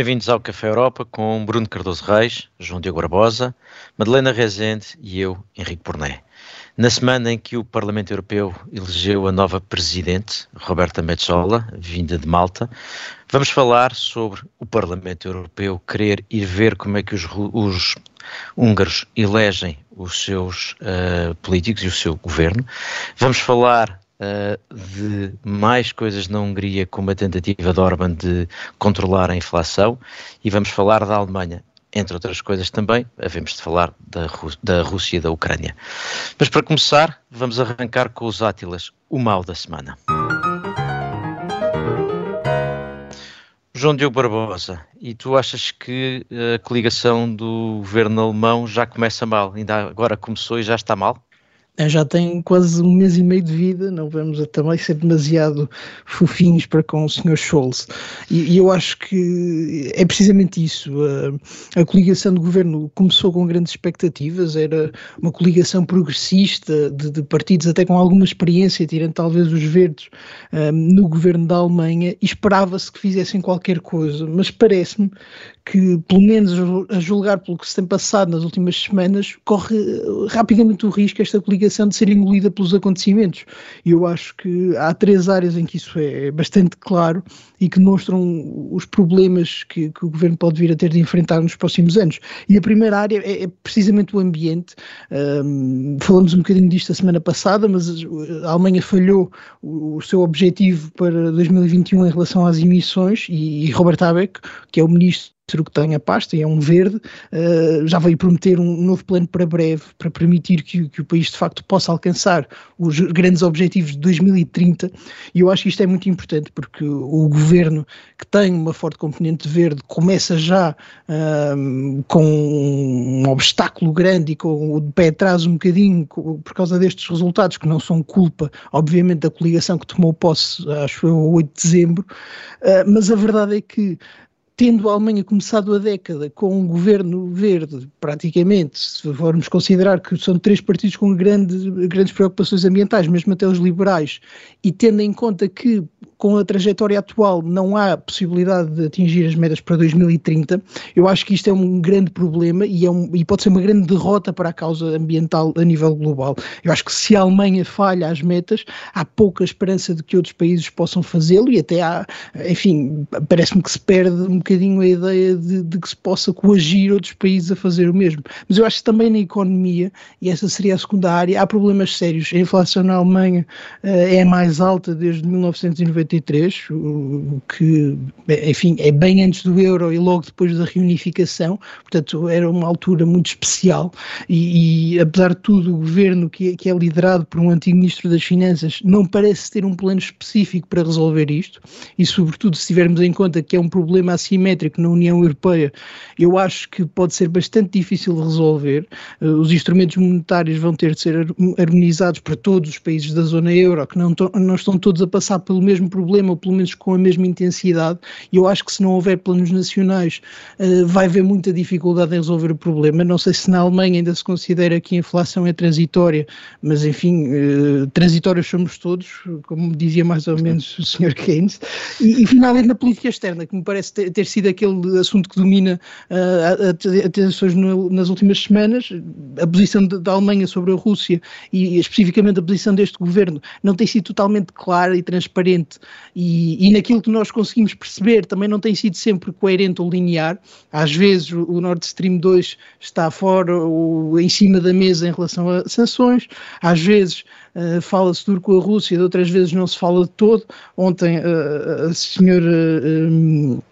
Bem-vindos ao Café Europa com Bruno Cardoso Reis, João Diogo Barbosa, Madalena Rezende e eu, Henrique Porné. Na semana em que o Parlamento Europeu elegeu a nova presidente, Roberta Metsola, vinda de Malta, vamos falar sobre o Parlamento Europeu querer ir ver como é que os, os húngaros elegem os seus uh, políticos e o seu governo. Vamos falar uh, de mais coisas na Hungria, como a tentativa de Orban de controlar a inflação, e vamos falar da Alemanha. Entre outras coisas também, havemos de falar da, Rú da Rússia e da Ucrânia. Mas para começar, vamos arrancar com os Átilas, o mal da semana. João Diogo Barbosa, e tu achas que a coligação do governo alemão já começa mal? Ainda agora começou e já está mal? É, já tem quase um mês e meio de vida, não vamos também ser demasiado fofinhos para com o Sr. Scholz. E, e, eu acho que é precisamente isso. A, a, coligação do governo começou com grandes expectativas, era uma coligação progressista de, de partidos até com alguma experiência, tirando talvez os verdes, um, no governo da Alemanha, esperava-se que fizessem qualquer coisa, mas parece-me que, pelo menos a julgar pelo que se tem passado nas últimas semanas, corre rapidamente o risco esta coligação de ser engolida pelos acontecimentos. E eu acho que há três áreas em que isso é bastante claro e que mostram os problemas que, que o governo pode vir a ter de enfrentar nos próximos anos. E a primeira área é, é precisamente o ambiente. Um, falamos um bocadinho disto a semana passada, mas a Alemanha falhou o, o seu objetivo para 2021 em relação às emissões e, e Robert Habeck, que é o ministro que tem a pasta e é um verde, uh, já veio prometer um novo plano para breve, para permitir que, que, o país de facto possa alcançar os grandes objetivos de 2030 e eu acho que isto é muito importante porque o governo que tem uma forte componente verde começa já uh, com um obstáculo grande e com o pé atrás um bocadinho por causa destes resultados que não são culpa, obviamente, da coligação que tomou posse, acho eu, 8 de dezembro, uh, mas a verdade é que tendo a Alemanha começado a década com um governo verde, praticamente, se formos considerar que são três partidos com grande, grandes preocupações ambientais, mesmo até os liberais, e tendo em conta que com a trajetória atual não há possibilidade de atingir as metas para 2030, eu acho que isto é um grande problema e, é um, e pode ser uma grande derrota para a causa ambiental a nível global. Eu acho que se a Alemanha falha as metas, há pouca esperança de que outros países possam fazê-lo e até há, enfim, parece-me que se perde um bocadinho a ideia de, de, que se possa coagir outros países a fazer o mesmo. Mas eu acho que também na economia, e essa seria a segunda área, há problemas sérios. A inflação na Alemanha uh, é mais alta desde 1990 o que, enfim, é bem antes do euro e logo depois da reunificação, portanto era uma altura muito especial e, e apesar de tudo o governo que, que é liderado por um antigo ministro das Finanças não parece ter um plano específico para resolver isto e sobretudo se tivermos em conta que é um problema assimétrico na União Europeia, eu acho que pode ser bastante difícil de resolver. Eh, os instrumentos monetários vão ter de ser harmonizados para todos os países da zona euro, que não, não estão todos a passar pelo mesmo problema ou pelo menos com a mesma intensidade, e eu acho que se não houver planos nacionais uh, vai haver muita dificuldade em resolver o problema. Não sei se na Alemanha ainda se considera que a inflação é transitória, mas enfim, uh, transitórios somos todos, como dizia mais ou menos o Sr. Keynes. E, e finalmente na política externa, que me parece ter, ter sido aquele assunto que domina uh, atenções nas últimas semanas, a posição da Alemanha sobre a Rússia e especificamente a posição deste governo não tem sido totalmente clara e transparente e, e, naquilo que nós conseguimos perceber também não tem sido sempre coerente ou linear. Às vezes o Nord Stream 2 está fora ou em cima da mesa em relação a sanções, às vezes uh, fala-se duro com a Rússia, de outras vezes não se fala de todo. Ontem uh, a senhora. Uh,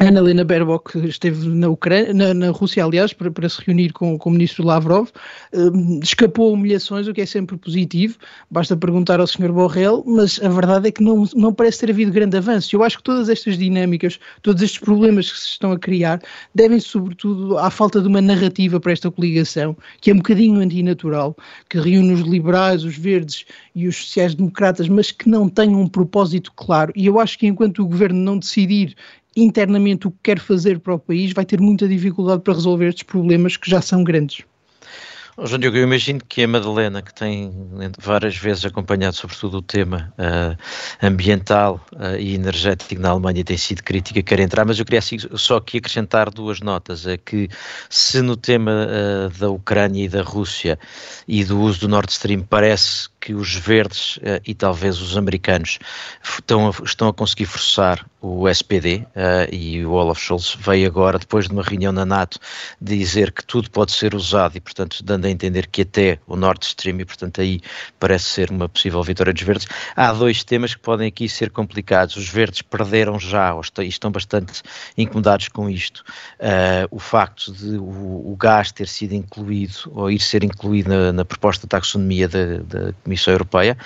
Helena Baerbock esteve na, Ucrânia, na, na Rússia, aliás, para, para, se reunir com, com o ministro Lavrov, uh, escapou a humilhações, o que é sempre positivo, basta perguntar ao Sr. Borrell, mas a verdade é que não, não parece ter havido grande avanço. Eu acho que todas estas dinâmicas, todos estes problemas que se estão a criar, devem sobretudo à falta de uma narrativa para esta coligação, que é um bocadinho antinatural, que reúne os liberais, os verdes e os sociais-democratas, mas que não tem um propósito claro. E eu acho que enquanto o governo não decidir internamente o que quer fazer para o país, vai ter muita dificuldade para resolver estes problemas que já são grandes. João Diogo, eu imagino que a Madalena, que tem várias vezes acompanhado sobretudo o tema uh, ambiental uh, e energético na Alemanha, tem sido crítica, quer entrar, mas eu queria só aqui acrescentar duas notas, é que se no tema uh, da Ucrânia e da Rússia e do uso do Nord Stream parece que os verdes uh, e talvez os americanos estão a, estão a conseguir forçar o SPD uh, e o Olaf Scholz veio agora, depois de uma reunião na NATO, dizer que tudo pode ser usado e, portanto, dando a entender que até o Nord Stream, e portanto aí parece ser uma possível vitória dos verdes. Há dois temas que podem aqui ser complicados. Os verdes perderam já, ou estão bastante incomodados com isto, uh, o facto de o, o, gás ter sido incluído, ou ir ser incluído na, na proposta de taxonomia da Comissão Europeia.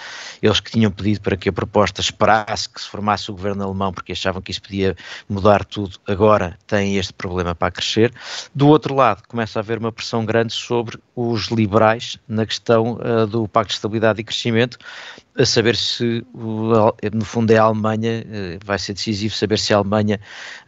Eles que tinham pedido para que a proposta esperasse que se formasse o governo alemão, porque achavam que isso podia mudar tudo, agora têm este problema para crescer. Do outro lado, começa a haver uma pressão grande sobre os liberais na questão uh, do Pacto de Estabilidade e Crescimento, a saber se, no fundo, é a Alemanha, uh, vai ser decisivo saber se a Alemanha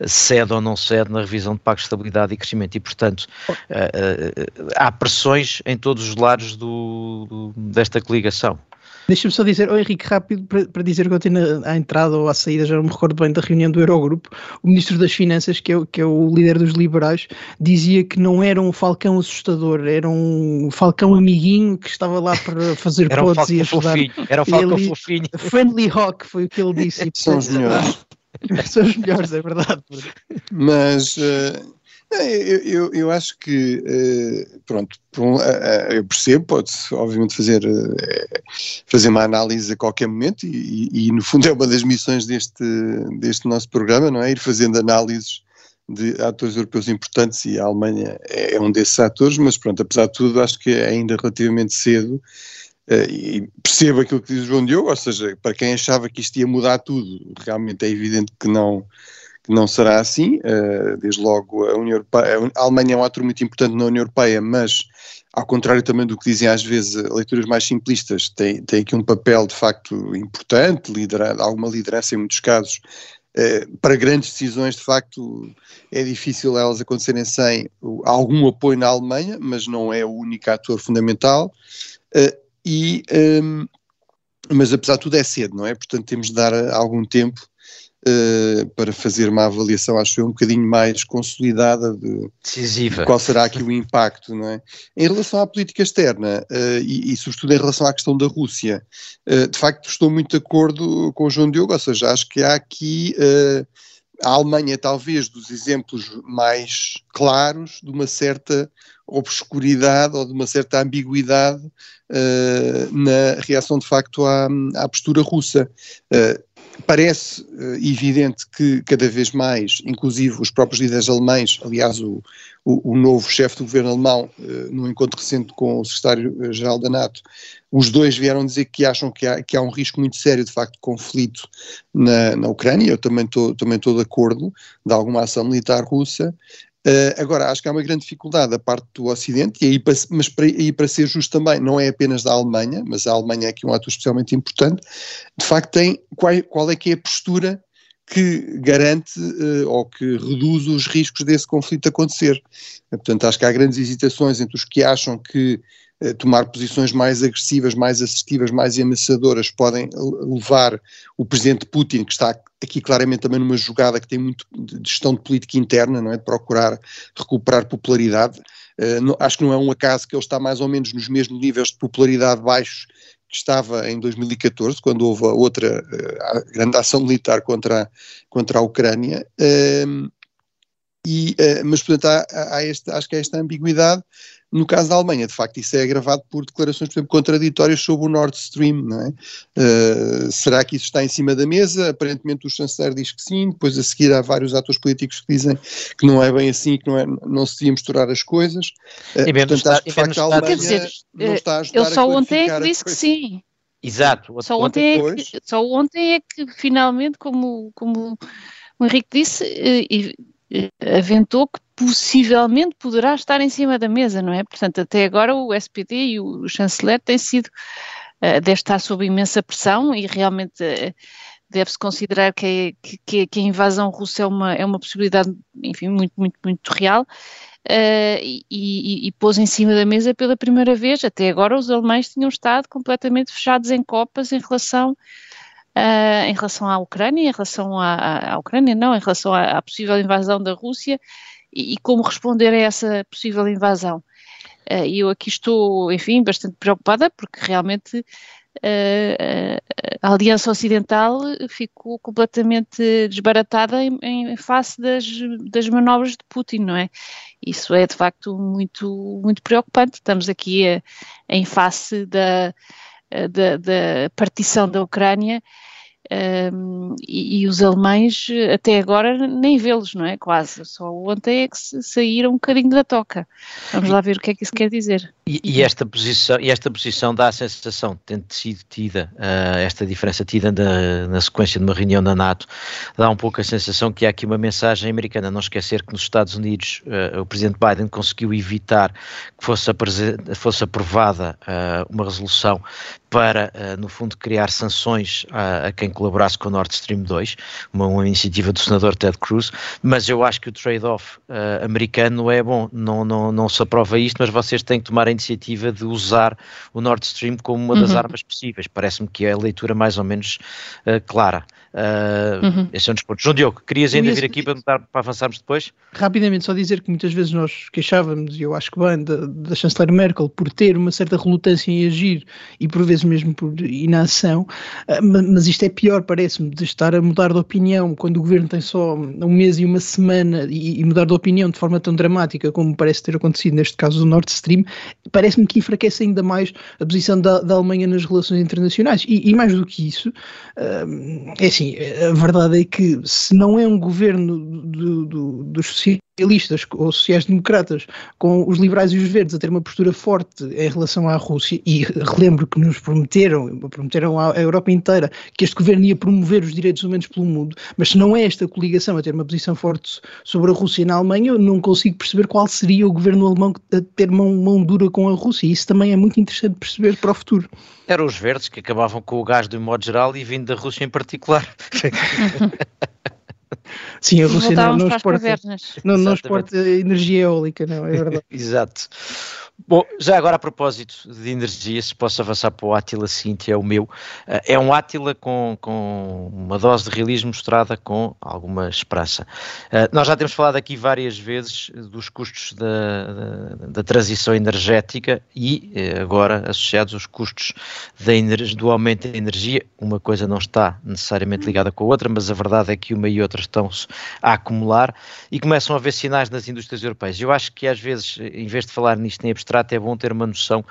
cede ou não cede na revisão do Pacto de Estabilidade e Crescimento. E, portanto, uh, há pressões em todos os lados do, do, desta coligação. Deixa-me só dizer, oh, Henrique, rápido, para, para dizer que eu tenho à entrada ou à saída, já não me recordo bem da reunião do Eurogrupo, o Ministro das Finanças, que é, que é o líder dos liberais, dizia que não era um falcão assustador, era um falcão amiguinho que estava lá para fazer era podes um e ajudar. Fofinho, era um falcão ele, fofinho. Friendly Hawk foi o que ele disse. São os melhores. São os melhores, é verdade. Mas... Uh eu, eu, eu, acho que, uh, pronto, eu percebo, pode-se obviamente fazer, uh, fazer uma análise a qualquer momento e, e, no fundo é uma das missões deste, deste nosso programa, não é? Ir fazendo análises de atores europeus importantes e a Alemanha é, é um desses atores, mas pronto, apesar de tudo acho que é ainda relativamente cedo e percebo aquilo que diz o João Diogo, ou seja, para quem achava que isto ia mudar tudo, realmente é evidente que não não será assim. Uh, desde logo, a, União Europeia, a Alemanha é um ator muito importante na União Europeia, mas, ao contrário também do que dizem às vezes leituras mais simplistas, tem, tem aqui um papel de facto importante, lidera, alguma liderança em muitos casos. Uh, para grandes decisões, de facto, é difícil elas acontecerem sem algum apoio na Alemanha, mas não é o único ator fundamental. Uh, e, ehm, mas apesar de tudo é cedo, não é? Portanto, temos de dar algum tempo uh, para fazer uma avaliação, acho eu, um bocadinho mais consolidada de, Decisiva. qual será aqui o impacto, não é? Em relação à política externa uh, e, e, sobretudo, em relação à questão da Rússia, uh, de facto estou muito de acordo com o João Diogo, ou seja, acho que há aqui a Alemanha, talvez, dos exemplos mais claros de uma certa obscuridade ou de uma certa ambiguidade uh, na reação de facto à, à postura russa. Uh, parece uh, evidente que cada vez mais, inclusive os próprios líderes alemães, aliás, o, o, o novo chefe do governo alemão, uh, no encontro recente com o secretário-geral da NATO, os dois vieram dizer que acham que há, que há um risco muito sério, de facto, de conflito na, na Ucrânia. Eu também estou também de acordo de alguma ação militar russa. Uh, agora, acho que há uma grande dificuldade da parte do Ocidente, e aí, mas para, aí para ser justo também, não é apenas da Alemanha, mas a Alemanha é aqui um ato especialmente importante, de facto tem qual, qual é que é a postura que garante uh, ou que reduz os riscos desse conflito acontecer. Uh, portanto, acho que há grandes hesitações entre os que acham que eh, tomar posições mais agressivas, mais assertivas, mais ameaçadoras podem levar o presidente Putin, que está aqui claramente também numa jogada que tem muito de gestão de política interna, não é? De procurar recuperar popularidade. Uh, não, acho que não é um acaso que ele está mais ou menos nos mesmos níveis de popularidade baixos que estava em 2014, quando houve a outra uh, grande ação militar contra, a, contra a Ucrânia. Uh, e, mas, portanto, há, há este, acho que há esta ambiguidade no caso da Alemanha, de facto, isso é agravado por declarações, por exemplo, contraditórias sobre o Nord Stream, não é? Uh, será que isso está em cima da mesa? Aparentemente o chanceler diz que sim, depois a seguir há vários atores políticos que dizem que não é bem assim, que não, é, não se devia misturar as coisas. Uh, portanto, está, acho que de facto a Alemanha dizer, não está a ajudar Eu só ontem é que disse que sim. Exato. Só ontem, é que, só ontem é que finalmente, como, como o Henrique disse, e, aventou que possivelmente poderá estar em cima da mesa, não é? Portanto, até agora o SPD e o chanceler têm sido, uh, deve estar sob imensa pressão e realmente uh, deve-se considerar que, é, que, que, a invasão russa é uma, é uma possibilidade, enfim, muito, muito, muito real. Uh, e, e, e, pôs em cima da mesa pela primeira vez. Até agora, os alemães tinham estado completamente fechados em copas em relação, uh, em relação à Ucrânia, em relação à, à Ucrânia, não, em relação à, à possível invasão da Rússia e, e, como responder a essa possível invasão. Uh, eu aqui estou, enfim, bastante preocupada porque realmente a Aliança Ocidental ficou completamente desbaratada em, em face das, das, manobras de Putin, não é? Isso é de facto muito, muito preocupante. Estamos aqui a, em face da, da, da partição da Ucrânia um, e, e, os alemães até agora nem vê-los, não é? Quase. Só ontem é que saíram um bocadinho da toca. Vamos lá ver o que é que isso quer dizer. E, e esta, posição, e esta posição dá a sensação, tendo sido tida, uh, esta diferença tida na, na, sequência de uma reunião da NATO, dá um pouco a sensação que há aqui uma mensagem americana. Não esquecer que nos Estados Unidos uh, o presidente Biden conseguiu evitar que fosse, fosse aprovada uh, uma resolução para, no fundo, criar sanções a, a quem colaborasse com o Nord Stream 2, uma, uma, iniciativa do senador Ted Cruz, mas eu acho que o trade-off uh, americano é bom, não, não, não se aprova isto, mas vocês têm que tomar a iniciativa de usar o Nord Stream como uma das uhum. armas possíveis, parece-me que é a leitura mais ou menos uh, clara. Uh, uhum. Esse é um dos pontos. João Diogo, querias ainda vir aqui para, para avançarmos depois? Rapidamente, só dizer que muitas vezes nós queixávamos, e eu acho que bem, da, da chanceler Merkel por ter uma certa relutância em agir e por vezes mesmo por inação, uh, mas isto é pior, parece-me, de estar a mudar de opinião quando o governo tem só um mês e uma semana e, e mudar de opinião de forma tão dramática como parece ter acontecido neste caso do Nord Stream, parece-me que enfraquece ainda mais a posição da, da Alemanha nas relações internacionais. E, e mais do que isso, uh, é assim assim, a verdade é que se não é um governo do, do, dos ou sociais-democratas com os liberais e os verdes a ter uma postura forte em relação à Rússia, e relembro que nos prometeram, prometeram à Europa inteira que este governo ia promover os direitos humanos pelo mundo, mas se não é esta coligação a ter uma posição forte sobre a Rússia na Alemanha, eu não consigo perceber qual seria o governo alemão a ter mão, mão dura com a Rússia, e isso também é muito interessante perceber para o futuro. Eram os verdes que acabavam com o gás de um modo geral e vindo da Rússia em particular. Sim, a Rússia não, não, exporta, não, não exporta energia eólica, não, é verdade. Exato. Bom, já agora a propósito de energia, se posso avançar para o Átila Cintia, é o meu. Eh, é um Átila com, com uma dose de realismo mostrada com alguma esperança. Uh, nós já temos falado aqui várias vezes dos custos da, da, da transição energética e uh, agora associados aos custos da do aumento da energia. Uma coisa não está necessariamente ligada com a outra, mas a verdade é que uma e outra estão-se a acumular e começam a haver sinais nas indústrias europeias. Eu acho que às vezes, em vez de falar nisto em abstrato, é bom ter uma noção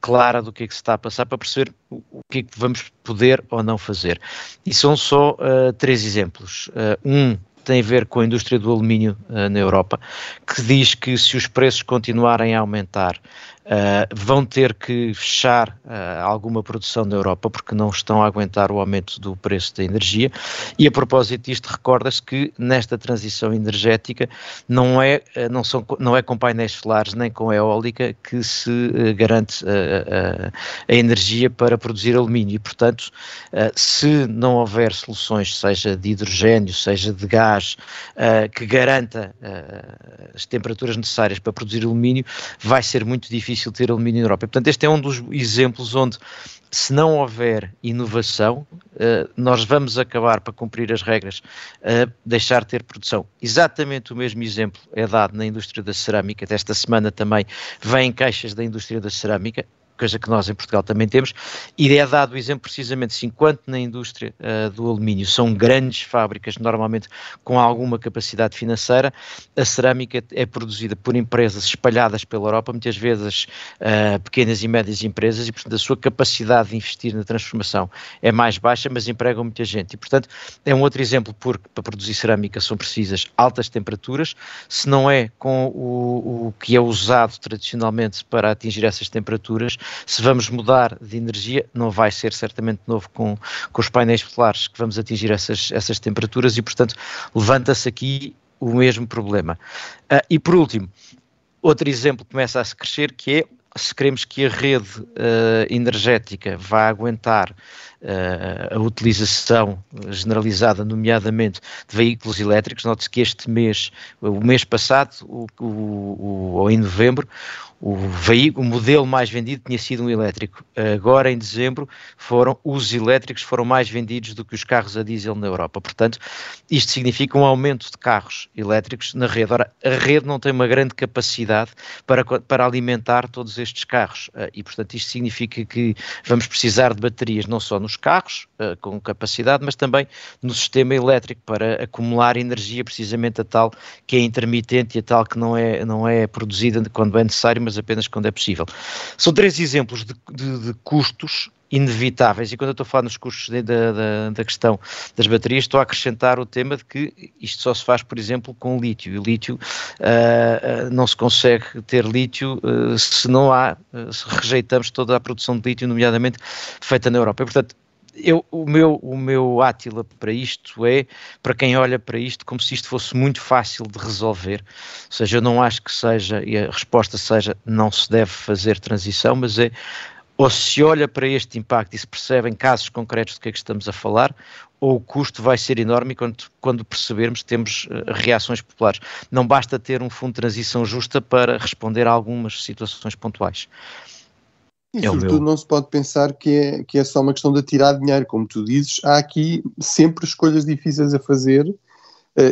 clara do que é que se está a passar para perceber o que é que vamos poder ou não fazer. E são só uh, três exemplos. Uh, um tem a ver com a indústria do alumínio uh, na Europa, que diz que se os preços continuarem a aumentar, Uh, vão ter que fechar uh, alguma produção na Europa porque não estão a aguentar o aumento do preço da energia. E a propósito disto, recorda-se que nesta transição energética não é, uh, não são, não é com painéis solares nem com eólica que se garante a energia para produzir alumínio. E, portanto, se não houver soluções, seja de hidrogênio, seja de gás, que garanta as temperaturas necessárias para produzir alumínio, vai ser muito difícil difícil ter alumínio na Europa. portanto, este é um dos exemplos onde, se não houver inovação, uh, nós vamos acabar, para cumprir as regras, uh, deixar de ter produção. Exatamente o mesmo exemplo é dado na indústria da cerâmica. Desta semana também vêm caixas da indústria da cerâmica coisa que nós em Portugal também temos, e é dado o exemplo precisamente se enquanto na indústria uh, do alumínio. São grandes fábricas, normalmente com alguma capacidade financeira, a cerâmica é produzida por empresas espalhadas pela Europa, muitas vezes uh, pequenas e médias empresas, e portanto a sua capacidade de investir na transformação é mais baixa, mas empregam muita gente. E portanto é um outro exemplo, porque para produzir cerâmica são precisas altas temperaturas, se não é com o, o que é usado tradicionalmente para atingir essas temperaturas, se vamos mudar de energia, não vai ser certamente novo com, com os painéis solares que vamos atingir essas, essas temperaturas e, portanto, levanta-se aqui o mesmo problema. Uh, e por último, outro exemplo começa a se crescer que é se queremos que a rede uh, energética vá aguentar uh, a utilização generalizada, nomeadamente de veículos elétricos. Note-se que este mês, o mês passado, o, o, o, ou em novembro, o, veículo, o modelo mais vendido tinha sido um elétrico. Agora, em dezembro, foram os elétricos foram mais vendidos do que os carros a diesel na Europa. Portanto, isto significa um aumento de carros elétricos na rede. Ora, a rede não tem uma grande capacidade para, para alimentar todos estes carros eh, e, portanto, isto significa que vamos precisar de baterias não só nos carros, eh, com capacidade, mas também no sistema elétrico para acumular energia precisamente a tal que é intermitente e a tal que não é, não é produzida quando é necessário, mas apenas quando é possível. São três exemplos de, de, de custos inevitáveis, e quando eu estou a falar nos custos de, da, da, questão das baterias, estou a acrescentar o tema de que isto só se faz, por exemplo, com lítio, e lítio uh, uh, não se consegue ter lítio uh, se não há, se rejeitamos toda a produção de lítio, nomeadamente feita na Europa. E, portanto, eu, o, meu, o meu átila para isto é, para quem olha para isto, como se isto fosse muito fácil de resolver. Ou seja, eu não acho que seja, e a resposta seja, não se deve fazer transição, mas é, ou se olha para este impacto e se percebe em casos concretos do que é que estamos a falar, ou o custo vai ser enorme quando, quando percebermos que temos uh, reações populares. Não basta ter um fundo de transição justa para responder a algumas situações pontuais. E é sobretudo não se pode pensar que é, que é só uma questão de tirar dinheiro, como tu dizes, há aqui sempre escolhas difíceis a fazer uh,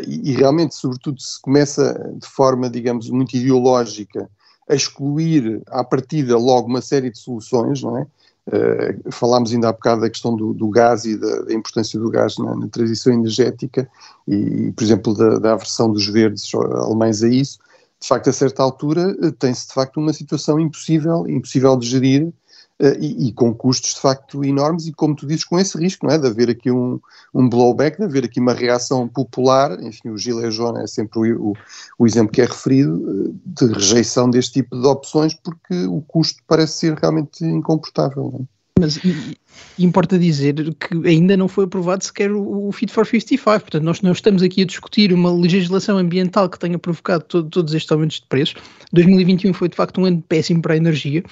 e, e, realmente, sobretudo, se começa de forma, digamos, muito ideológica a excluir à partida logo uma série de soluções, não é? Uh, falámos ainda há bocado da questão do, do gás e da, da, importância do gás na, na transição energética e, por exemplo, da, da aversão dos verdes alemães a isso de facto, a certa altura, eh, tem-se de facto uma situação impossível, impossível de gerir Uh, e, e, com custos de facto enormes e como tu dizes com esse risco, não é, de haver aqui um, um blowback, de haver aqui uma reação popular, enfim o Gilles Jaune é sempre o, o, o, exemplo que é referido, eh, de rejeição deste tipo de opções porque o custo parece ser realmente incomportável. Não é? Mas importa dizer que ainda não foi aprovado sequer o, o Fit for 55, portanto nós não estamos aqui a discutir uma legislação ambiental que tenha provocado todo, todos estes aumentos de preços. 2021 foi de facto um ano péssimo para a energia.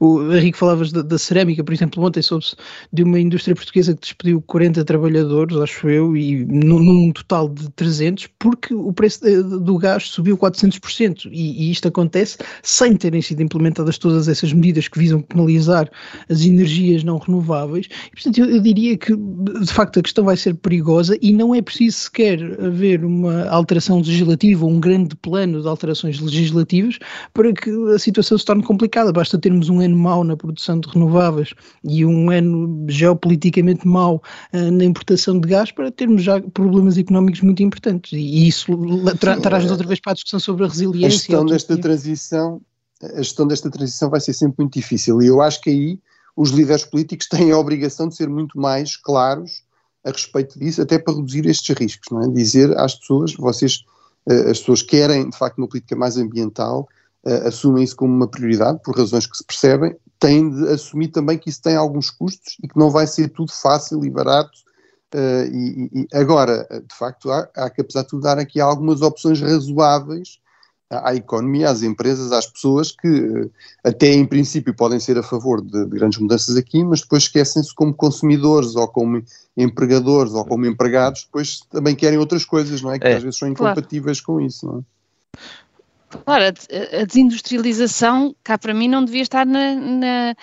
O Henrique falavas da, da cerâmica, por exemplo, ontem soube-se de uma indústria portuguesa que despediu 40 trabalhadores, acho eu, e num, num total de 300, porque o preço do gás subiu 400%, e, e isto acontece sem terem sido implementadas todas essas medidas que visam penalizar as energias não renováveis. E, portanto, eu, eu diria que de facto a questão vai ser perigosa e não é preciso sequer haver uma alteração legislativa, um grande plano de alterações legislativas para que a situação se torne complicada. Basta termos um ano mau na produção de renováveis e um ano geopoliticamente mau uh, na importação de gás para termos já problemas económicos muito importantes. E isso tra traz-nos outra vez para a discussão sobre a resiliência. A gestão desta transição a gestão desta transição vai ser sempre muito difícil e eu acho que aí os líderes políticos têm a obrigação de ser muito mais claros a respeito disso, até para reduzir estes riscos, não é? Dizer às pessoas, vocês, uh, as pessoas querem de facto uma política mais ambiental, uh, assumem isso como uma prioridade, por razões que se percebem, têm de assumir também que isso tem alguns custos e que não vai ser tudo fácil e barato. Uh, e, e, agora, de facto, há, há que, apesar de tudo, dar aqui algumas opções razoáveis à economia, às empresas, às pessoas que eh, até em princípio podem ser a favor de, de grandes mudanças aqui, mas depois esquecem-se como consumidores ou como empregadores ou como empregados, depois também querem outras coisas, não é? Que é, às vezes são incompatíveis claro. com isso, não é? Claro, a, desindustrialização, cá para mim, não devia estar na, na,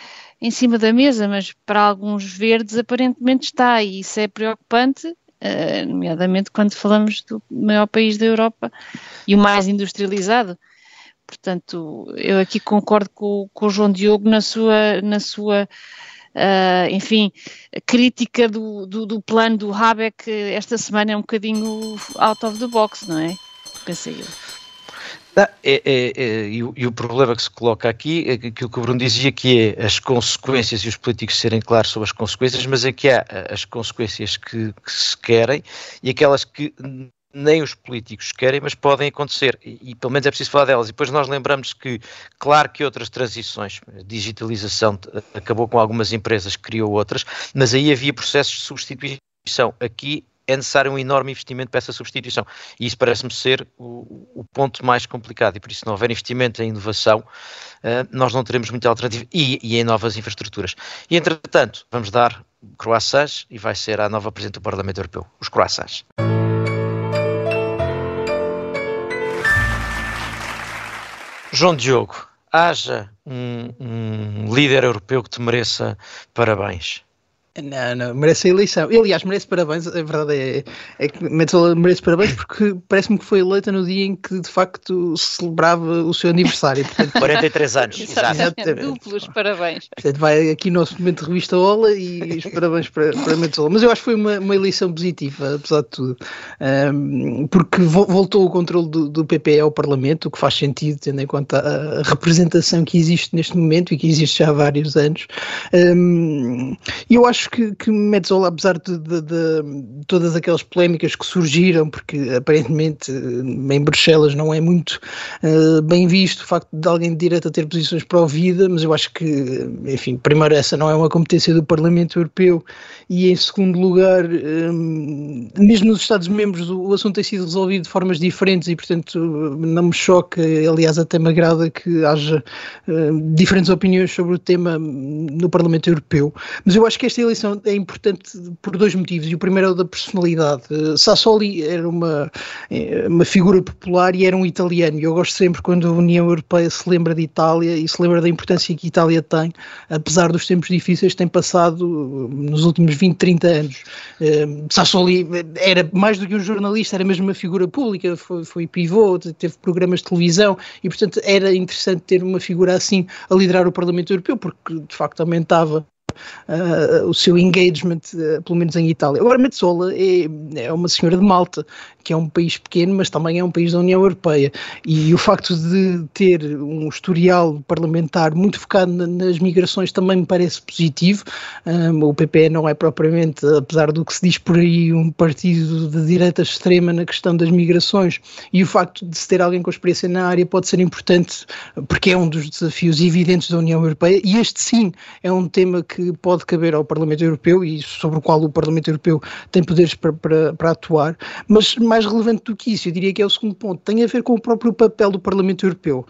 em cima da mesa, mas para alguns verdes aparentemente está, e isso é preocupante uh, nomeadamente quando falamos do maior país da Europa e o mais industrializado. Portanto, eu aqui concordo com, com o João Diogo na sua, na sua uh, enfim, crítica do, do, do, plano do Habeck esta semana é um bocadinho out of the box, não é? Pensei eu. Não, é, é, é, e, o, e, o, problema que se coloca aqui é aquilo que o Bruno dizia, que é as consequências e os políticos serem claros sobre as consequências, mas é que há as consequências que, que se querem e aquelas que nem os políticos querem, mas podem acontecer, e, e, pelo menos é preciso falar delas. E depois nós lembramos que, claro que outras transições, digitalização acabou com algumas empresas, criou outras, mas aí havia processos de substituição. Aqui é necessário um enorme investimento para essa substituição. E isso parece-me ser o, o, ponto mais complicado. E por isso, se não houver investimento em inovação, uh, nós não teremos muita alternativa. E, e, em novas infraestruturas. E, entretanto, vamos dar croissants e vai ser a nova Presidente do Parlamento Europeu. Os croissants. João Diogo, haja um, um líder europeu que te mereça parabéns. Não, não, merece a eleição. E, aliás, merece parabéns, a verdade é, é que Metzola merece parabéns porque parece-me que foi eleita no dia em que de facto celebrava o seu aniversário. Portanto, 43 anos, exatamente. Duplos parabéns. Portanto, vai aqui o nosso momento de revista Ola e os parabéns para, para Metzola. Mas eu acho que foi uma, uma eleição positiva, apesar de tudo, um, porque voltou o controle do, do PPE ao Parlamento, o que faz sentido, tendo em conta a, a representação que existe neste momento e que existe já há vários anos. Um, e eu acho acho que, que Metzola, apesar de, de, de, todas aquelas polémicas que surgiram, porque aparentemente eh, em Bruxelas não é muito uh, bem visto o facto de alguém de direita ter posições pró-vida, mas eu acho que, enfim, primeiro essa não é uma competência do Parlamento Europeu e em segundo lugar, um, eh, mesmo nos Estados-membros o, o, assunto tem sido resolvido de formas diferentes e portanto não me choca, aliás até me agrada que haja uh, diferentes opiniões sobre o tema no Parlamento Europeu, mas eu acho que esta eleição é importante por dois motivos, e o primeiro é o da personalidade. Sassoli era uma, eh, uma figura popular e era um italiano, e eu gosto sempre quando a União Europeia se lembra de Itália e se lembra da importância que a Itália tem, apesar dos tempos difíceis que tem passado eh, nos últimos 20, 30 anos. Eh, Sassoli era mais do que um jornalista, era mesmo uma figura pública, foi, foi pivô, teve programas de televisão, e portanto era interessante ter uma figura assim a liderar o Parlamento Europeu, porque de facto aumentava uh, o seu engagement, uh, pelo menos em Itália. Agora, Metzola é, é uma senhora de Malta, que é um país pequeno, mas também é um país da União Europeia. E o facto de ter um historial parlamentar muito focado nas migrações também me parece positivo. Um, o PP não é propriamente, apesar do que se diz por aí, um partido de direita extrema na questão das migrações. E o facto de se ter alguém com experiência na área pode ser importante, porque é um dos desafios evidentes da União Europeia. E este sim é um tema que pode caber ao Parlamento Europeu e sobre o qual o Parlamento Europeu tem poderes para, para, para atuar. Mas mais relevante do que isso, eu diria que é o segundo ponto, tem a ver com o próprio papel do Parlamento Europeu.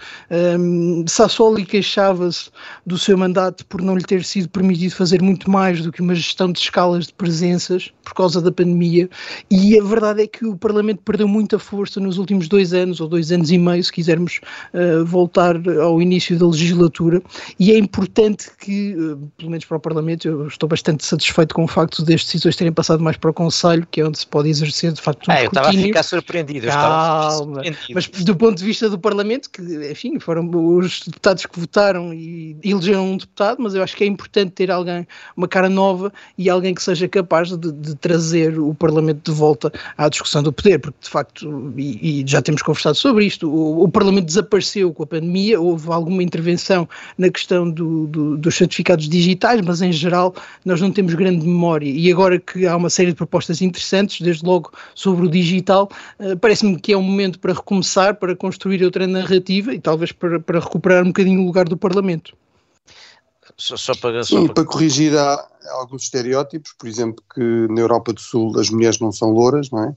Um, Sassoli queixava-se do seu mandato por não lhe ter sido permitido fazer muito mais do que uma gestão de escalas de presenças por causa da pandemia, e a verdade é que o Parlamento perdeu muita força nos últimos dois anos, ou dois anos e meio, se quisermos uh, voltar ao início da legislatura, e é importante que, uh, pelo menos para o Parlamento, eu estou bastante satisfeito com o facto destes decisões terem passado mais para o Conselho, que é onde se pode exercer de facto um ah, escrutínio ficar surpreendido. Calma. Surpreendido. Mas do ponto de vista do Parlamento, que enfim, foram os deputados que votaram e elegeram um deputado, mas eu acho que é importante ter alguém, uma cara nova e alguém que seja capaz de, de trazer o Parlamento de volta à discussão do poder, porque de facto, e, e já temos conversado sobre isto, o, o, Parlamento desapareceu com a pandemia, houve alguma intervenção na questão do, do, dos certificados digitais, mas em geral nós não temos grande memória. E agora que há uma série de propostas interessantes, desde logo sobre o digital, eh, parece-me que é um momento para recomeçar, para construir outra narrativa e talvez para, para recuperar um bocadinho o lugar do Parlamento. Só, só para, só Sim, para... para corrigir há alguns estereótipos, por exemplo, que na Europa do Sul as mulheres não são louras, não é?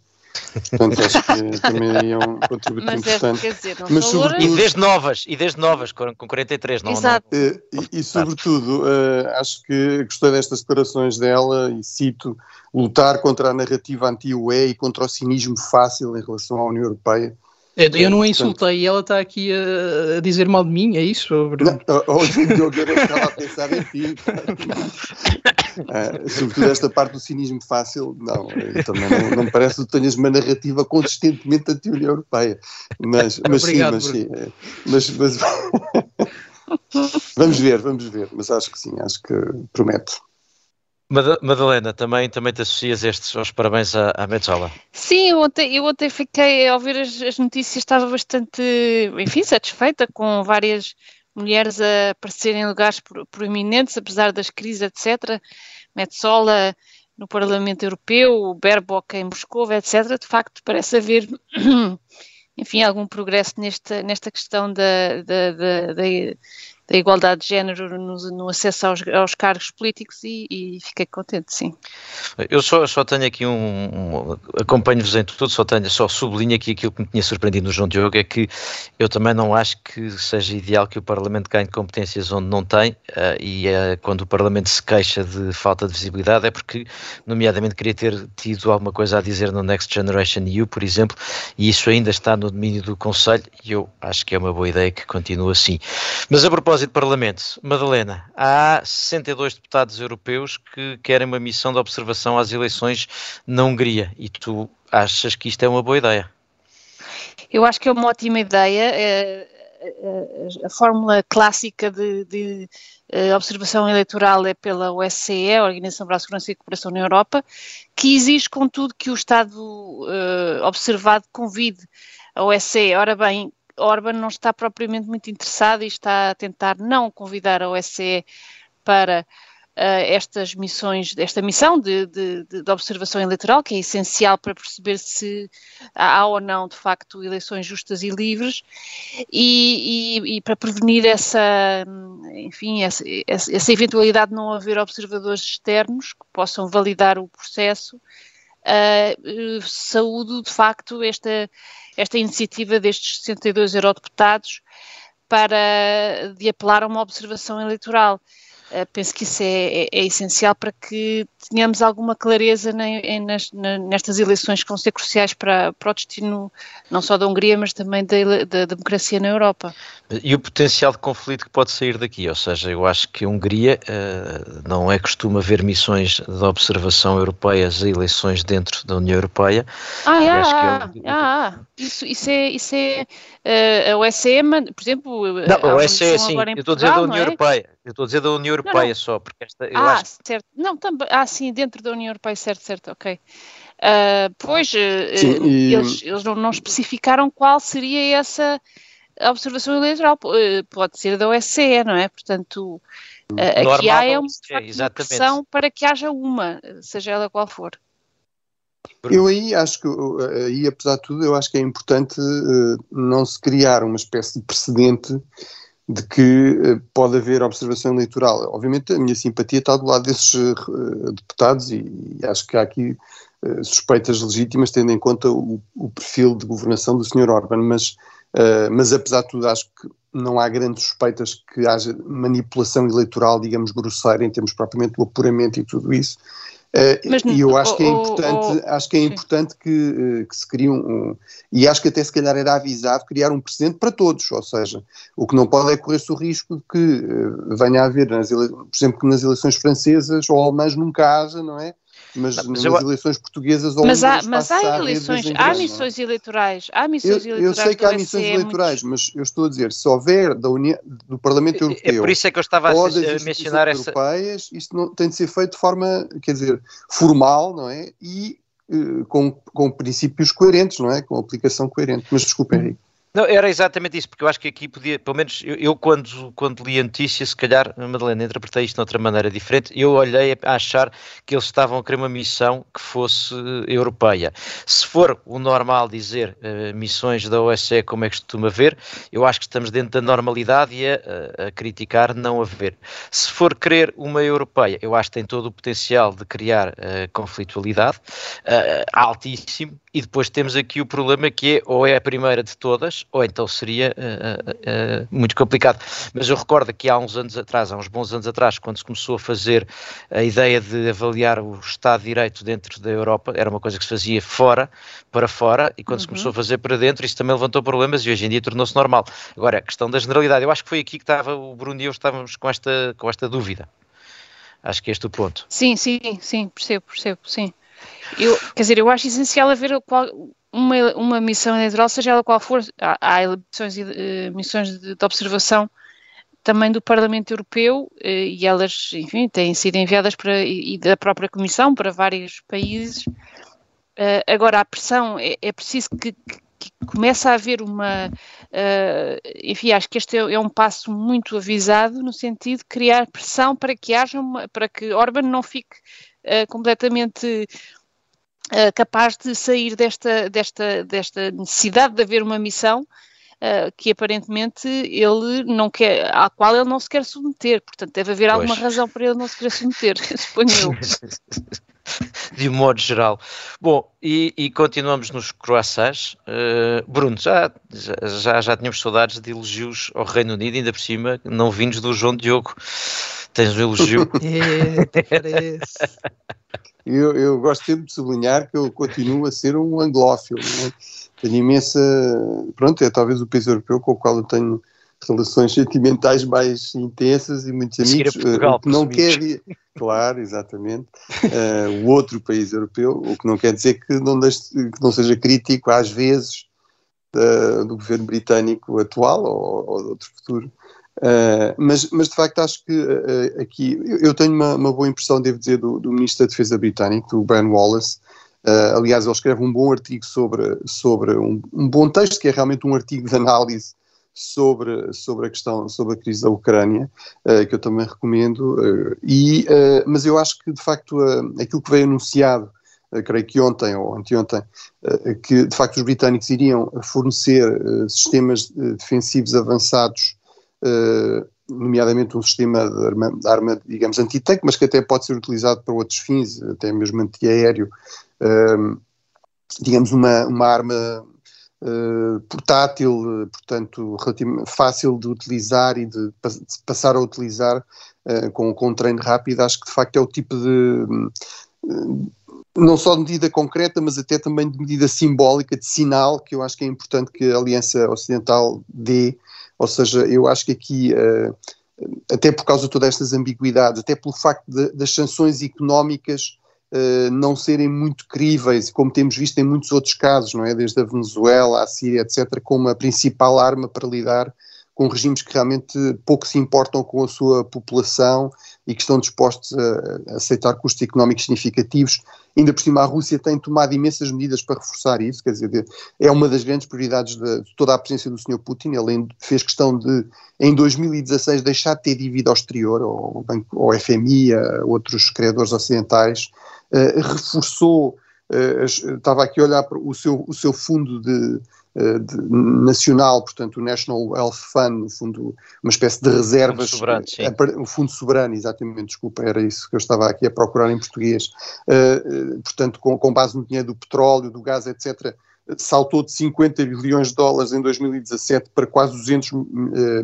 Portanto, acho que também é um contributo Mas importante. É, dizer, Mas sobretudo, e desde novas, e desde novas, com 43, não Exato. Não, e, e, sobretudo, uh, acho que gostei destas declarações dela e cito lutar contra a narrativa anti-UE e contra o cinismo fácil em relação à União Europeia. Eu não a insultei e ela está aqui a, dizer mal de mim, é isso? Não, hoje o Diogo estava a pensar em ti. Uh, sobretudo esta parte do cinismo fácil, não, também não, não me parece que tenhas uma narrativa consistentemente anti-União Europeia. Mas, mas Obrigado, sim, mas sim. Mas, mas vamos ver, vamos ver. Mas acho que sim, acho que promete. Madalena, também, também te associas estes aos parabéns à, à Metzola? Sim, eu ontem, eu ontem fiquei, ao ver as, as, notícias, estava bastante, enfim, satisfeita com várias mulheres a aparecerem em lugares proeminentes, apesar das crises, etc. Metzola no Parlamento Europeu, Baerbock em Moscou, etc. De facto, parece haver, enfim, algum progresso nesta, nesta questão da, da, da, da da igualdade de género no, no acesso aos, aos, cargos políticos e, e, fiquei contente, sim. Eu só, só tenho aqui um, um acompanho-vos em tudo, só tenho, só sublinho aqui aquilo que me tinha surpreendido no João Diogo, é que eu também não acho que seja ideal que o Parlamento ganhe competências onde não tem, uh, e uh, quando o Parlamento se queixa de falta de visibilidade é porque, nomeadamente, queria ter tido alguma coisa a dizer no Next Generation EU, por exemplo, e isso ainda está no domínio do Conselho, e eu acho que é uma boa ideia que continue assim. Mas a propósito propósito de Parlamento, Madalena, há 62 deputados europeus que querem uma missão de observação às eleições na Hungria e tu achas que isto é uma boa ideia? Eu acho que é uma ótima ideia. É, a, fórmula clássica de, de, eh, observação eleitoral é pela OSCE, a Organização para a Segurança e Cooperação na Europa, que exige, contudo, que o Estado uh, observado convide a OSCE. Ora bem, Orban não está propriamente muito interessado e está a tentar não convidar a OSCE para uh, estas missões, esta missão de, de, de, observação eleitoral, que é essencial para perceber se há ou não, de facto, eleições justas e livres, e, e, e para prevenir essa, enfim, essa, essa, eventualidade de não haver observadores externos que possam validar o processo. Uh, saúdo, de facto, esta esta iniciativa destes 62 eurodeputados para de apelar a uma observação eleitoral. Uh, penso que isso é, é, é, essencial para que tenhamos alguma clareza ne, nas, na, nestas eleições que vão ser cruciais para, para o destino não só da Hungria, mas também da, da, democracia na Europa. E o potencial de conflito que pode sair daqui, ou seja, eu acho que a Hungria uh, não é costume haver missões de observação europeias a eleições dentro da União Europeia. Ah, é, ah, é um... ah, isso, isso é, isso é uh, a OSCE, por exemplo... Não, a OSCE sim, eu estou a dizer da União é? Europeia. Eu estou a dizer da União Europeia não, não. só, porque esta. ah, acho... certo. Não, também. Ah, sim, dentro da União Europeia, certo, certo, ok. Uh, pois, uh, sim, e... eles, eles não, não, especificaram qual seria essa observação eleitoral. Pode ser da OSCE, não é? Portanto, aqui há é uma, uma pressão para que haja uma, seja ela qual for. Eu aí acho que, aí apesar de tudo, eu acho que é importante não se criar uma espécie de precedente de que eh, pode haver observação eleitoral. Obviamente a minha simpatia está do lado desses deputados e, acho que há aqui suspeitas legítimas tendo em conta o, o, perfil de governação do Sr. Orban, mas, uh, mas apesar de tudo acho que não há grandes suspeitas que haja manipulação eleitoral, digamos, grosseira em termos propriamente do apuramento e tudo isso. Uh, e eu acho que é importante, acho que é importante que, uh, que se crie um, um, e acho que até se calhar era avisado criar um precedente para todos, ou seja, o que não pode é correr-se o risco de que uh, venha a haver, nas por exemplo, que nas eleições francesas ou alemãs nunca haja, não é? Mas, mas nas eu... eleições portuguesas ou mas há, mas há eleições, há é? missões eleitorais, há missões eu, eleitorais. Eu sei que há missões eleitorais, mas eu estou a dizer, se houver da União, do Parlamento Europeu, é por isso é que eu estava a, a mencionar essa. Europeias, isto não, tem de ser feito de forma, quer dizer, formal, não é? E uh, com, com princípios coerentes, não é? Com aplicação coerente. Mas desculpe, Henrique. Não, era exatamente isso, porque eu acho que aqui podia, pelo menos eu, eu, quando, quando li a notícia, se calhar, Madalena, interpretei isto de outra maneira diferente, eu olhei a achar que eles estavam a querer uma missão que fosse europeia. Se for o normal dizer uh, missões da OSCE, como é que costuma ver, eu acho que estamos dentro da normalidade e a, a, criticar não haver. Se for querer uma europeia, eu acho que tem todo o potencial de criar uh, conflitualidade uh, altíssimo, e depois temos aqui o problema que é ou é a primeira de todas, ou então seria uh, uh, muito complicado. Mas eu recordo que há uns anos atrás, há uns bons anos atrás, quando se começou a fazer a ideia de avaliar o Estado de Direito dentro da Europa, era uma coisa que se fazia fora, para fora, e quando uhum. se começou a fazer para dentro, isso também levantou problemas e hoje em dia tornou-se normal. Agora, a questão da generalidade, eu acho que foi aqui que estava o Bruno e eu estávamos com esta, com esta dúvida. Acho que este é o ponto. Sim, sim, sim, percebo, percebo, sim. Eu, quer dizer, eu acho essencial haver qual, uma, uma missão eleitoral, seja ela qual for. Há, há missões, uh, missões de, de, observação também do Parlamento Europeu uh, e elas, enfim, têm sido enviadas para, e, da própria Comissão para vários países. Uh, agora, a pressão, é, é preciso que, que, comece a haver uma. enfim, acho que este é, é, um passo muito avisado no sentido de criar pressão para que haja uma, para que Orban não fique completamente uh, capaz de sair desta, desta, desta necessidade de haver uma missão uh, que aparentemente ele não quer, à qual ele não se quer submeter. Portanto, deve haver pois. alguma razão para ele não se querer submeter, suponho eu. de um modo geral. Bom, e, e continuamos nos croissants. Uh, Bruno, já, já, já tínhamos saudades de elogios ao Reino Unido, ainda por cima, não vindos do João Diogo. Tens um elogio? é, parece. Eu, eu gosto sempre de sublinhar que eu continuo a ser um anglófilo. Né? Tenho imensa. Pronto, é talvez o país europeu com o qual eu tenho relações sentimentais mais intensas e muitos amigos. Portugal, o que não quer Claro, exatamente. Uh, o outro país europeu, o que não quer dizer que não, deixe, que não seja crítico, às vezes, uh, do governo britânico atual ou, ou de outro futuro. Uh, mas, mas, de facto, acho que uh, aqui eu tenho uma, uma, boa impressão, devo dizer, do, do, Ministro da Defesa britânico, do Ben Wallace. Uh, aliás, ele escreve um bom artigo sobre, sobre um, um, bom texto, que é realmente um artigo de análise sobre, sobre a questão, sobre a crise da Ucrânia, que eu também recomendo. e, mas eu acho que, de facto, aquilo que veio anunciado creio que ontem ou anteontem, que de facto os britânicos iriam fornecer sistemas defensivos avançados nomeadamente um sistema de arma, de arma digamos, anti-tanque, mas que até pode ser utilizado para outros fins, até mesmo antiaéreo, uh, digamos, uma, uma arma uh, portátil, portanto, fácil de utilizar e de, passar a utilizar com, com um treino rápido, acho que de facto é o tipo de. não só de medida concreta, mas até também de medida simbólica, de sinal, que eu acho que é importante que a Aliança Ocidental dê ou seja, eu acho que aqui, uh, até por causa de todas estas ambiguidades, até pelo facto de, das sanções económicas uh, não serem muito críveis, como temos visto em muitos outros casos, não é? Desde a Venezuela, a Síria, etc., como a principal arma para lidar com regimes que realmente pouco se importam com a sua população e que estão dispostos a, aceitar custos económicos significativos. Ainda por cima, a Rússia tem tomado imensas medidas para reforçar isso, quer dizer, é uma das grandes prioridades de, de toda a presença do Sr. Putin. Ele fez questão de, em 2016, deixar de ter dívida ao exterior, ao, banco, ao FMI, a outros credores ocidentais, uh, reforçou. Uh, estava aqui a olhar para o seu, o seu fundo de, eh, de, nacional, portanto o National Health Fund, no fundo uma espécie de reservas, fundo soberano, sim. o Fundo Soberano, exatamente, desculpa, era isso que eu estava aqui a procurar em português, uh, portanto com, com, base no dinheiro do petróleo, do gás, etc., saltou de 50 bilhões de dólares em 2017 para quase 200 uh,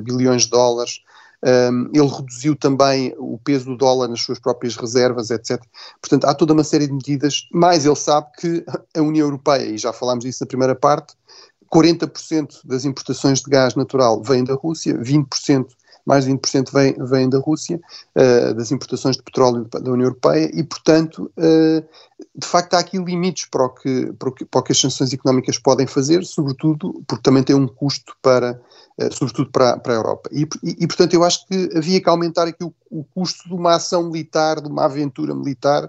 bilhões de dólares, um, ele reduziu também o peso do dólar nas suas próprias reservas, etc. Portanto, há toda uma série de medidas, mas ele sabe que a União Europeia, e já falámos disso na primeira parte, 40% das importações de gás natural vêm da Rússia, 20%, mais de 20% vêm, vêm da Rússia, uh, das importações de petróleo da União Europeia, e, portanto, uh, de facto, há aqui limites para o, que, para, o que, para o que as sanções económicas podem fazer, sobretudo porque também tem um custo para, uh, sobretudo para, para a Europa. E, e, e, portanto, eu acho que havia que aumentar aqui o, o custo de uma ação militar, de uma aventura militar,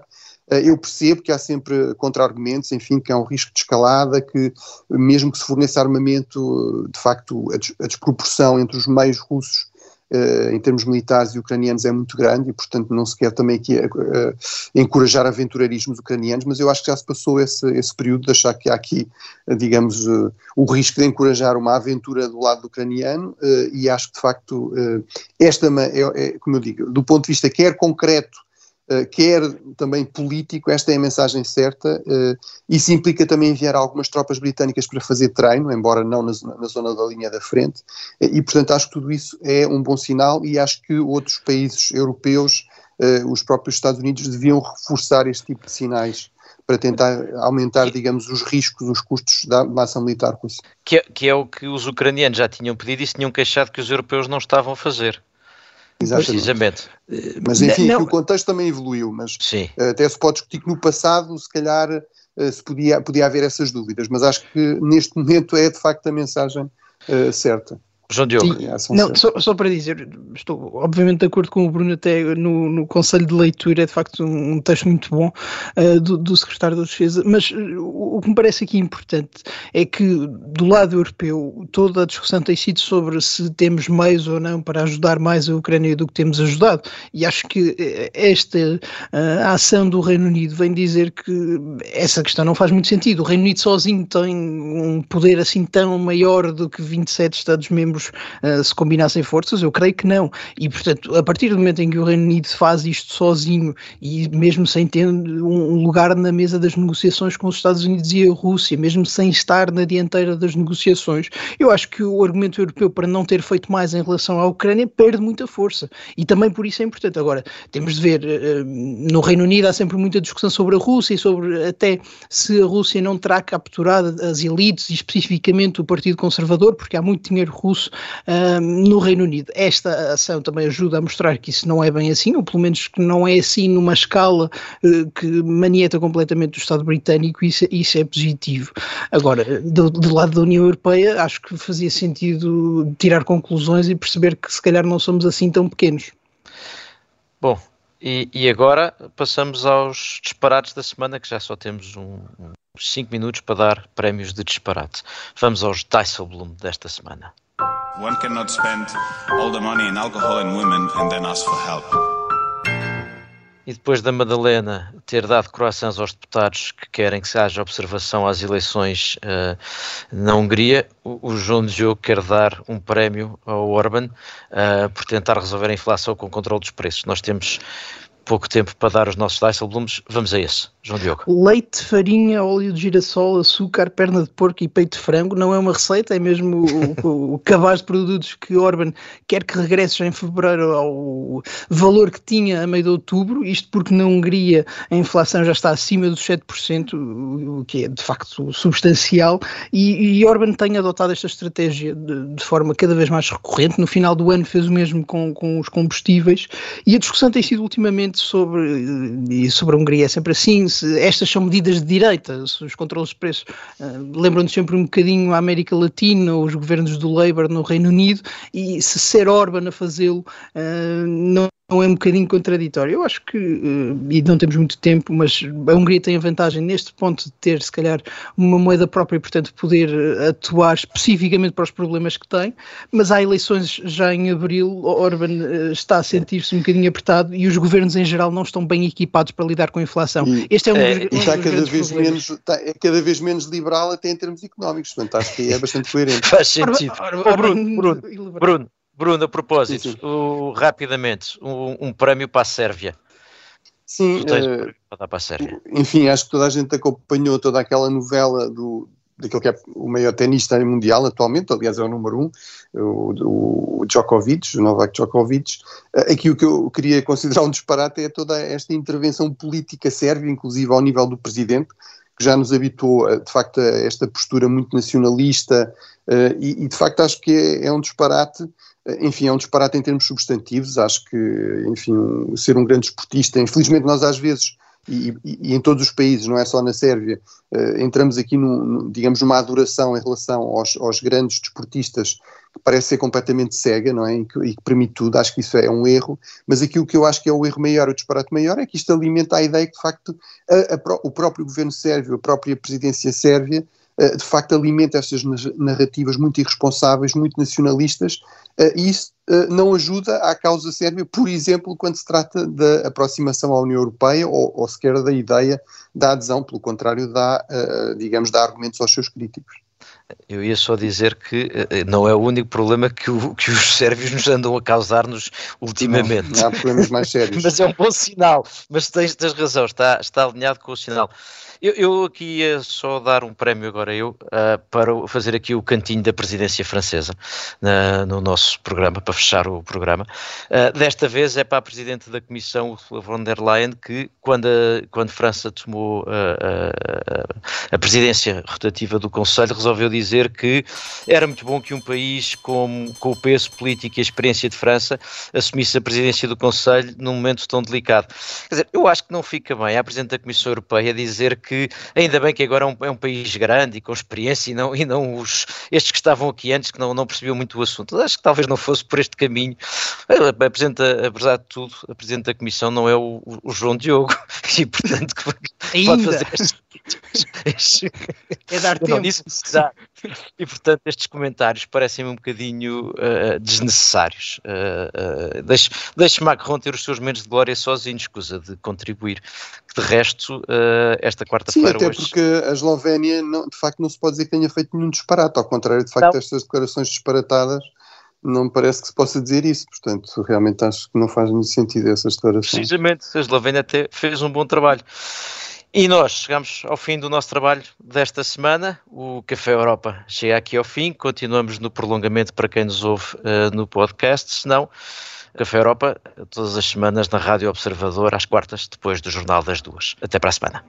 eh, eu percebo que há sempre contra-argumentos, enfim, que há um risco de escalada, que mesmo que se forneça armamento, de facto, a, desproporção entre os meios russos em termos militares e ucranianos é muito grande e, portanto, não se quer também aqui uh, uh, encorajar aventureirismos ucranianos, mas eu acho que já se passou esse, esse período de achar que há aqui, digamos, o risco de encorajar uma aventura do lado ucraniano e acho que, de facto, esta, é, é, como eu digo, do ponto de vista quer concreto quer também político, esta é a mensagem certa. Uh, isso implica também enviar algumas tropas britânicas para fazer treino, embora não na, na zona da linha da frente, uh, e portanto acho que tudo isso é um bom sinal e acho que outros países europeus, os próprios Estados Unidos, deviam reforçar este tipo de sinais para tentar aumentar, digamos, os riscos, os custos da massa militar russa. Que, é, que é o que os ucranianos já tinham pedido e se tinham queixado que os europeus não estavam a fazer. Exatamente. Precisamente. Mas enfim, o contexto também evoluiu, mas Sim. Eh, até se pode discutir que no passado, se calhar, eh, se podia, podia haver essas dúvidas, mas acho que neste momento é de facto a mensagem uh, certa. João Diogo. Sim, não, só, só, para dizer, estou obviamente de acordo com o Bruno, até no, no Conselho de Leitura, é de facto um, um texto muito bom uh, do, do, Secretário da Defesa, mas uh, o, que me parece aqui importante é que do lado europeu toda a discussão tem sido sobre se temos meios ou não para ajudar mais a Ucrânia do que temos ajudado, e acho que eh, esta uh, ação do Reino Unido vem dizer que essa questão não faz muito sentido. O Reino Unido sozinho tem um poder assim tão maior do que 27 Estados-membros membros uh, se combinassem forças? Eu creio que não. E, portanto, a partir do momento em que o Reino Unido faz isto sozinho e mesmo sem ter um lugar na mesa das negociações com os Estados Unidos e a Rússia, mesmo sem estar na dianteira das negociações, eu acho que o argumento europeu para não ter feito mais em relação à Ucrânia perde muita força. E também por isso é importante. Agora, temos de ver, uh, no Reino Unido há sempre muita discussão sobre a Rússia e sobre até se a Rússia não terá capturado as elites e especificamente o Partido Conservador, porque há muito dinheiro russo no Reino Unido. Esta ação também ajuda a mostrar que isso não é bem assim, ou pelo menos que não é assim numa escala uh, que manieta completamente o Estado britânico, isso, isso é positivo. Agora, do, do, lado da União Europeia, acho que fazia sentido tirar conclusões e perceber que se calhar não somos assim tão pequenos. Bom, e, e, agora passamos aos disparates da semana, que já só temos um, 5 minutos para dar prémios de disparate. Vamos aos Dijsselbloem desta semana. One cannot spend all the money in alcohol and women and then ask for help. E depois da Madalena ter dado croissants aos deputados que querem que se haja observação às eleições uh, na Hungria, o, o João Diogo quer dar um prémio ao Orban uh, por tentar resolver a inflação com o controle dos preços. Nós temos pouco tempo para dar os nossos Dijsselbloems, vamos a esse, João Diogo. Leite, farinha, óleo de girassol, açúcar, perna de porco e peito de frango. Não é uma receita, é mesmo o, o cabaz de produtos que Orban quer que regresse em fevereiro ao valor que tinha a meio de outubro, isto porque na Hungria a inflação já está acima dos 7%, o que é de facto substancial, e, e Orban tem adotado esta estratégia de, de, forma cada vez mais recorrente, no final do ano fez o mesmo com, com os combustíveis, e a discussão tem sido ultimamente sobre, e sobre a Hungria é sempre assim, se estas são medidas de direita, os controles de preços uh, lembram-nos sempre um bocadinho a América Latina, os governos do Labour no Reino Unido, e se ser Orban a fazê-lo uh, não não é um bocadinho contraditório. Eu acho que, uh, e não temos muito tempo, mas a Hungria tem a vantagem neste ponto de ter, se calhar, uma moeda própria e, portanto, poder atuar especificamente para os problemas que tem. Mas há eleições já em abril, Orban está a sentir-se um bocadinho apertado e os governos em geral não estão bem equipados para lidar com a inflação. E, este é um, é, um está cada vez menos está, É cada vez menos liberal até em termos económicos, portanto, acho que é bastante coerente. Faz sentido. Ora, ora, ora, Bruno, Bruno, Bruno, Bruno, a propósito, sim, sim. O, rapidamente, um, um, prémio para a Sérvia. Sim, uh, para para a Sérvia. enfim, acho que toda a gente acompanhou toda aquela novela do, daquele que é o maior tenista mundial atualmente, aliás é o número um, o, o Djokovic, o Novak Djokovic. Eh, aqui o que eu queria considerar um disparate é toda esta intervenção política sérvia, inclusive ao nível do presidente, que já nos habituou, de facto, a esta postura muito nacionalista, uh, e, e, de facto acho que é, é um disparate enfim, é um disparate em termos substantivos. Acho que, enfim, ser um grande esportista, infelizmente nós às vezes, e, e, em todos os países, não é só na Sérvia, uh, entramos aqui, no, digamos, numa adoração em relação aos, aos, grandes desportistas que parece ser completamente cega, não é? E que, e que, permite tudo. Acho que isso é um erro. Mas aquilo que eu acho que é o erro maior, o disparate maior, é que isto alimenta a ideia que, de facto, a, a, o próprio governo sérvio, a própria presidência sérvia, de facto, alimenta estas narrativas muito irresponsáveis, muito nacionalistas eh, e isso eh, não ajuda à causa sérvia, por exemplo, quando se trata da aproximação à União Europeia ou, ou sequer da ideia da adesão, pelo contrário, dá, eh, digamos, dá argumentos aos seus críticos. Eu ia só dizer que não é o único problema que, o, que os sérvios nos andam a causar-nos ultimamente. Não, não, há problemas mais sérios. Mas é um bom sinal. Mas tens, tens razão, está, está alinhado com o sinal. Eu, eu, aqui ia só dar um prémio agora eu uh, para fazer aqui o cantinho da presidência francesa uh, no nosso programa, para fechar o programa. Uh, desta vez é para a presidente da Comissão, Ursula von der Leyen, que quando a, quando França tomou a presidência rotativa do Conselho, resolveu dizer que era muito bom que um país com, com o peso político e a experiência de França assumisse a presidência do Conselho num momento tão delicado. Quer dizer, eu acho que não fica bem a presidente da Comissão Europeia dizer que que ainda bem que agora é um, é um, país grande e com experiência e não, e não os, estes que estavam aqui antes que não, não percebiam muito o assunto. Acho que talvez não fosse por este caminho. Apresenta, apesar de tudo, a Presidente da Comissão não é o, o João Diogo e, portanto, pode fazer estes, é dar tempo. Disse, e, portanto, estes comentários parecem-me um bocadinho uh, desnecessários. Uh, uh, deixe, deixe Macron ter os seus momentos de glória sozinho, escusa de contribuir. De resto, uh, esta quarta-feira. Sim, até hoje... porque a Eslovénia, não, de facto, não se pode dizer que tenha feito nenhum disparate, ao contrário, de facto, não. estas declarações disparatadas não me parece que se possa dizer isso, portanto, realmente acho que não faz muito sentido essas declarações. Precisamente, a Eslovénia até fez um bom trabalho. E nós chegamos ao fim do nosso trabalho desta semana. O Café Europa chega aqui ao fim. Continuamos no prolongamento para quem nos ouve uh, no podcast. Se não, Café Europa, todas as semanas na Rádio Observador, às quartas, depois do Jornal das Duas. Até para a semana.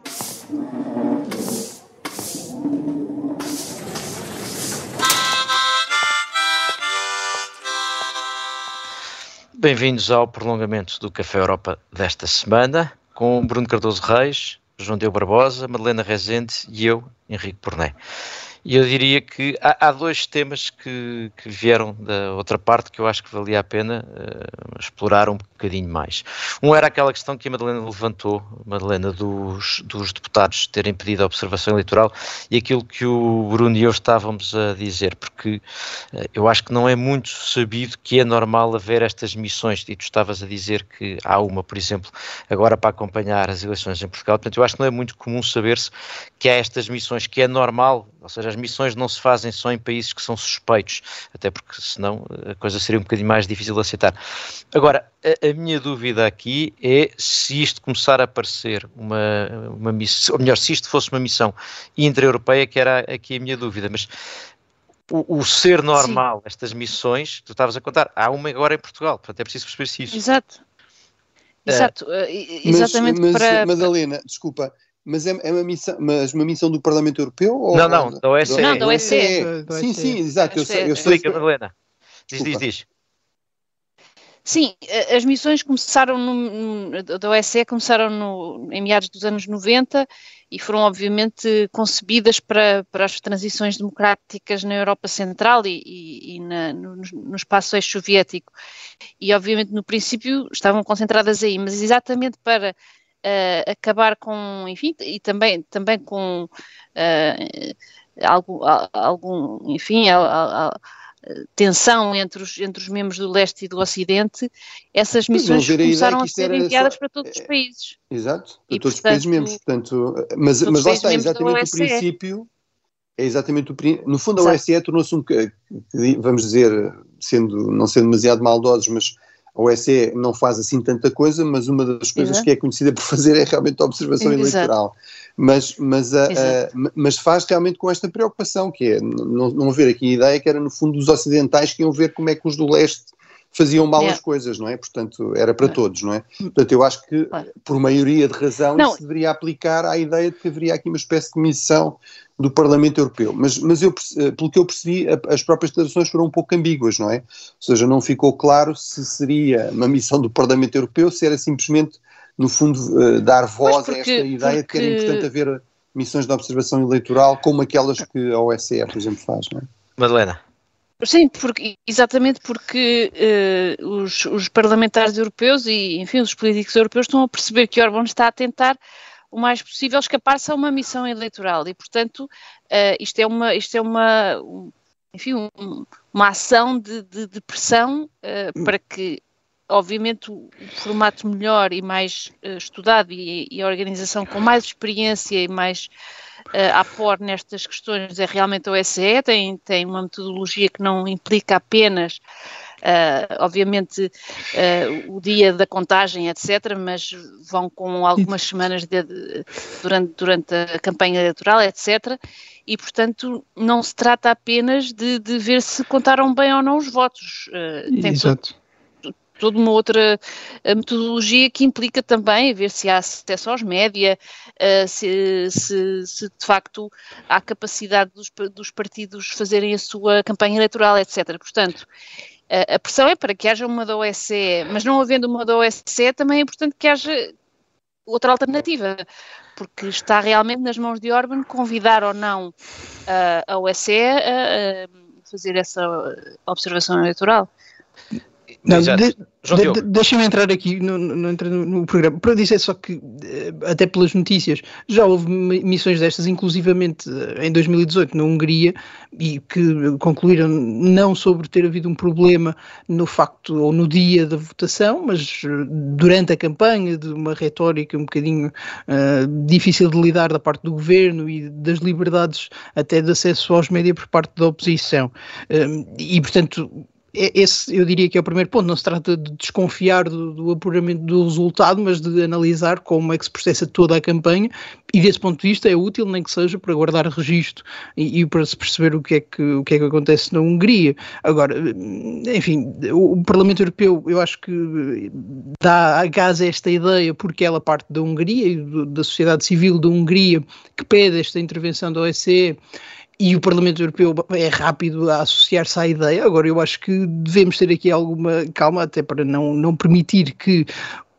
Bem-vindos ao prolongamento do Café Europa desta semana, com Bruno Cardoso Reis, João Deu Barbosa, Madalena Rezende e eu, Henrique Porné. E eu diria que há, há dois temas que, que, vieram da outra parte que eu acho que valia a pena uh, explorar um bocadinho mais. Um era aquela questão que a Madalena levantou, Madalena, dos, dos deputados terem pedido a observação eleitoral e aquilo que o Bruno e eu estávamos a dizer, porque uh, eu acho que não é muito sabido que é normal haver estas missões, e tu estavas a dizer que há uma, por exemplo, agora para acompanhar as eleições em Portugal, portanto eu acho que não é muito comum saber-se que há estas missões, que é normal, ou seja, as missões não se fazem só em países que são suspeitos, até porque senão a coisa seria um bocadinho mais difícil de aceitar. Agora, a, a minha dúvida aqui é se isto começar a aparecer uma, uma missão, ou melhor, se isto fosse uma missão intra-europeia, que era aqui a minha dúvida, mas o, o, ser normal, Sim. estas missões, tu estavas a contar, há uma agora em Portugal, portanto é preciso perceber se isso. Exato. Exato, uh, exatamente mas, mas, para. Madalena, desculpa, mas é, é, uma missão, mas uma missão do Parlamento Europeu? Ou, não, não, da OSCE. Não, da OSCE. Sim, sim, exato. Eu sei, eu sei. Explica, Madalena. Diz, diz, diz. Sim, as missões começaram no, da OSCE começaram no, em meados dos anos 90 e foram obviamente concebidas para, para as transições democráticas na Europa Central e, e, e na, no, no, espaço ex-soviético. E obviamente no princípio estavam concentradas aí, mas exatamente para uh, acabar com, enfim, e também, também com uh, algum, algum, enfim, tensão entre os, entre os membros do leste e do ocidente, essas missões começaram a ser enviadas só, para todos os países. Exato, para e, todos portanto, os países membros, portanto, mas, mas lá está, exatamente o princípio, é exatamente o no fundo a OSCE tornou-se um, vamos dizer, sendo, não sendo demasiado maldosos, mas a OSCE não faz assim tanta coisa, mas uma das coisas Exato. que é conhecida por fazer é realmente a observação Exato. eleitoral. Mas, mas, a, a, mas faz realmente com esta preocupação, que é não, não haver aqui a ideia que era no fundo os ocidentais que iam ver como é que os do leste faziam mal yeah. as coisas, não é? Portanto, era para todos, não é? Portanto, eu acho que, por maioria de razão, não. se deveria aplicar à ideia de que haveria aqui uma espécie de missão do Parlamento Europeu. Mas, mas eu, eh, pelo que eu percebi, as próprias declarações foram um pouco ambíguas, não é? Ou seja, não ficou claro se seria uma missão do Parlamento Europeu, se era simplesmente, no fundo, eh, dar voz porque, a esta ideia porque... de que era importante haver missões de observação eleitoral como aquelas que a OSCE, por exemplo, faz, não é? Madalena. Sim, porque, exatamente porque uh, os, os, parlamentares europeus e, enfim, os políticos europeus estão a perceber que Orbán está a tentar o mais possível escapar-se a uma missão eleitoral. E, portanto, uh, isto é uma, isto é uma, enfim, um, uma ação de, de, de pressão uh, para que, obviamente, o, formato melhor e mais uh, estudado e, e, a organização com mais experiência e mais uh, apor nestas questões é realmente a OSCE, tem, tem uma metodologia que não implica apenas Uh, obviamente uh, o dia da contagem, etc., mas vão com algumas semanas de, de, durante, durante a campanha eleitoral, etc., e, portanto, não se trata apenas de, de ver se contaram bem ou não os votos. Uh, tem Exato. Todo, toda uma outra metodologia que implica também ver se há acesso aos média, se, se, se, de facto há capacidade dos, dos partidos fazerem a sua campanha eleitoral, etc. Portanto, a pressão é para que haja uma da OSCE, mas não havendo uma da OSCE, também é importante que haja outra alternativa, porque está realmente nas mãos de Orban convidar ou não uh, a OSCE a fazer essa observação eleitoral. Não, de, de, Deixa-me entrar aqui no, no, no, no, programa. Para dizer só que, eh, até pelas notícias, já houve missões destas, inclusivamente eh, em 2018 na Hungria, e que concluíram não sobre ter havido um problema no facto ou no dia da votação, mas eh, durante a campanha, de uma retórica um bocadinho uh, difícil de lidar da parte do governo e das liberdades até de acesso aos médias por parte da oposição. Uh, e, portanto, é, esse eu diria que é o primeiro ponto. Não se trata de desconfiar do, do, apuramento do resultado, mas de analisar como é que se processa toda a campanha e desse ponto de vista é útil, nem que seja para guardar registro e, e para se perceber o que, é que, o que é que acontece na Hungria. Agora, enfim, o, o Parlamento Europeu eu acho que dá a gás a esta ideia porque ela parte da Hungria e do, da sociedade civil da Hungria que pede esta intervenção da OSCE e o Parlamento Europeu é rápido a associar-se à ideia. Agora, eu acho que devemos ter aqui alguma calma, até para não, não permitir que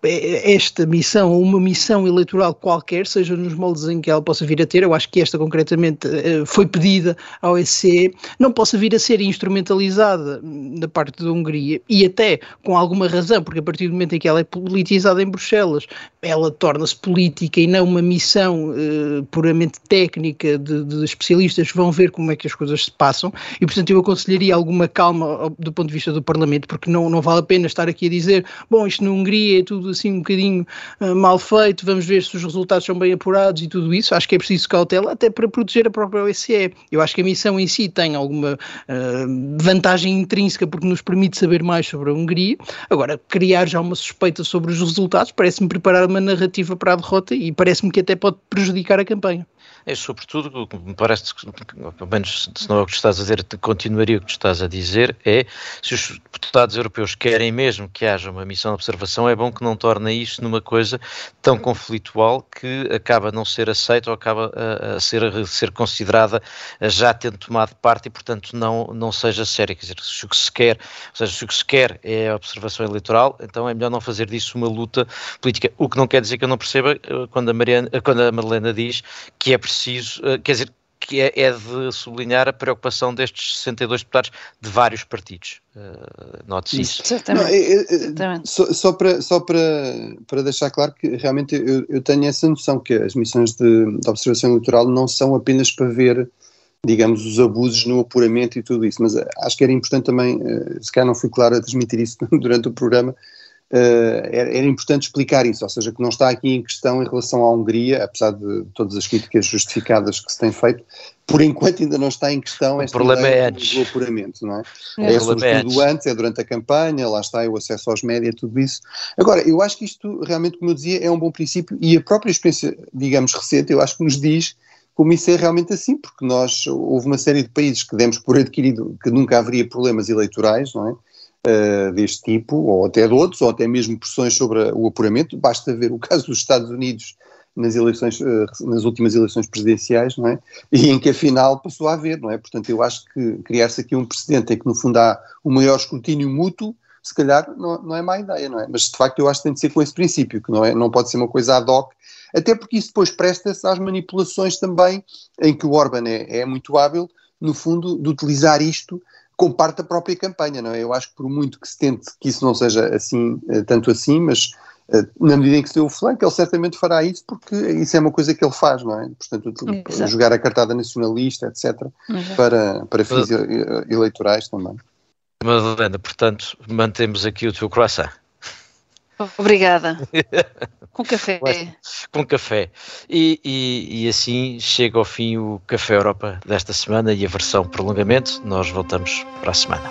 é, esta missão ou uma missão eleitoral qualquer, seja nos moldes em que ela possa vir a ter, eu acho que esta concretamente eh, foi pedida ao OSCE, não possa vir a ser instrumentalizada da parte da Hungria. E até com alguma razão, porque a partir do momento em que ela é politizada em Bruxelas, ela torna-se política e não uma missão uh, puramente técnica de, de, especialistas que vão ver como é que as coisas se passam e portanto eu aconselharia alguma calma do ponto de vista do Parlamento, porque não, não vale a pena estar aqui a dizer, bom, isto na Hungria é tudo assim um bocadinho uh, mal feito, vamos ver se os resultados são bem apurados e tudo isso. Acho que é preciso cautela até para proteger a própria OSCE. Eu acho que a missão em si tem alguma uh, vantagem intrínseca porque nos permite saber mais sobre a Hungria. Agora, criar já uma suspeita sobre os resultados parece-me preparar uma narrativa para a derrota e parece-me que até pode prejudicar a campanha é sobretudo, me parece, pelo menos se não é o que estás a dizer, continuaria o que estás a dizer, é se os deputados europeus querem mesmo que haja uma missão de observação, é bom que não tornem isto numa coisa tão conflitual que acaba a não ser aceita ou acaba a, a ser, a ser considerada já tendo tomado parte e, portanto, não, não seja séria. Quer dizer, se o que se quer, ou seja, se o que se quer é a observação eleitoral, então é melhor não fazer disso uma luta política. O que não quer dizer que eu não perceba eh, quando a, Mariana, quando a Madalena diz que é preciso preciso, eh, quer dizer, que é, é, de sublinhar a preocupação destes 62 deputados de vários partidos. Uh, Note-se isso. Não, eu, eu, só, só, para, só para, para deixar claro que realmente eu, eu tenho essa noção que as missões de, de, observação eleitoral não são apenas para ver, digamos, os abusos no apuramento e tudo isso, mas eh, acho que era importante também, se calhar não fui claro a transmitir isso durante o programa, era, era, importante explicar isso, ou seja, que não está aqui em questão em relação à Hungria, apesar de todas as críticas justificadas que se têm feito, por enquanto ainda não está em questão esta problema é do, do apuramento, não é? É, é sobretudo é antes, é durante a campanha, lá está o acesso aos médias, tudo isso. Agora, eu acho que isto realmente, como eu dizia, é um bom princípio e a própria experiência, digamos, recente, eu acho que nos diz como isso é realmente assim, porque nós, houve uma série de países que demos por adquirido que nunca haveria problemas eleitorais, não é? Uh, deste tipo, ou até de outros, ou até mesmo pressões sobre o apuramento. Basta ver o caso dos Estados Unidos nas eleições, uh, nas últimas eleições presidenciais, não é? E em que afinal passou a haver, não é? Portanto, eu acho que criar-se aqui um precedente em que no fundo há um maior escrutínio mútuo, se calhar não, não, é má ideia, não é? Mas de facto eu acho que tem de ser com esse princípio, que não, é, não pode ser uma coisa ad hoc, até porque isso depois presta-se às manipulações também, em que o Orban é, é muito hábil, no fundo, de utilizar isto com parte da própria campanha, não é? Eu acho que por muito que se tente que isso não seja assim, eh, tanto assim, mas eh, na medida em que se deu o flanco, ele certamente fará isso porque isso é uma coisa que ele faz, não é? Portanto, Exato. jogar a cartada nacionalista, etc., para, para fins eleitorais também. Madalena, portanto, mantemos aqui o teu croissant. Obrigada. Com café. Com café. E, e, e, assim chega ao fim o Café Europa desta semana e a versão prolongamento. Nós voltamos para a semana.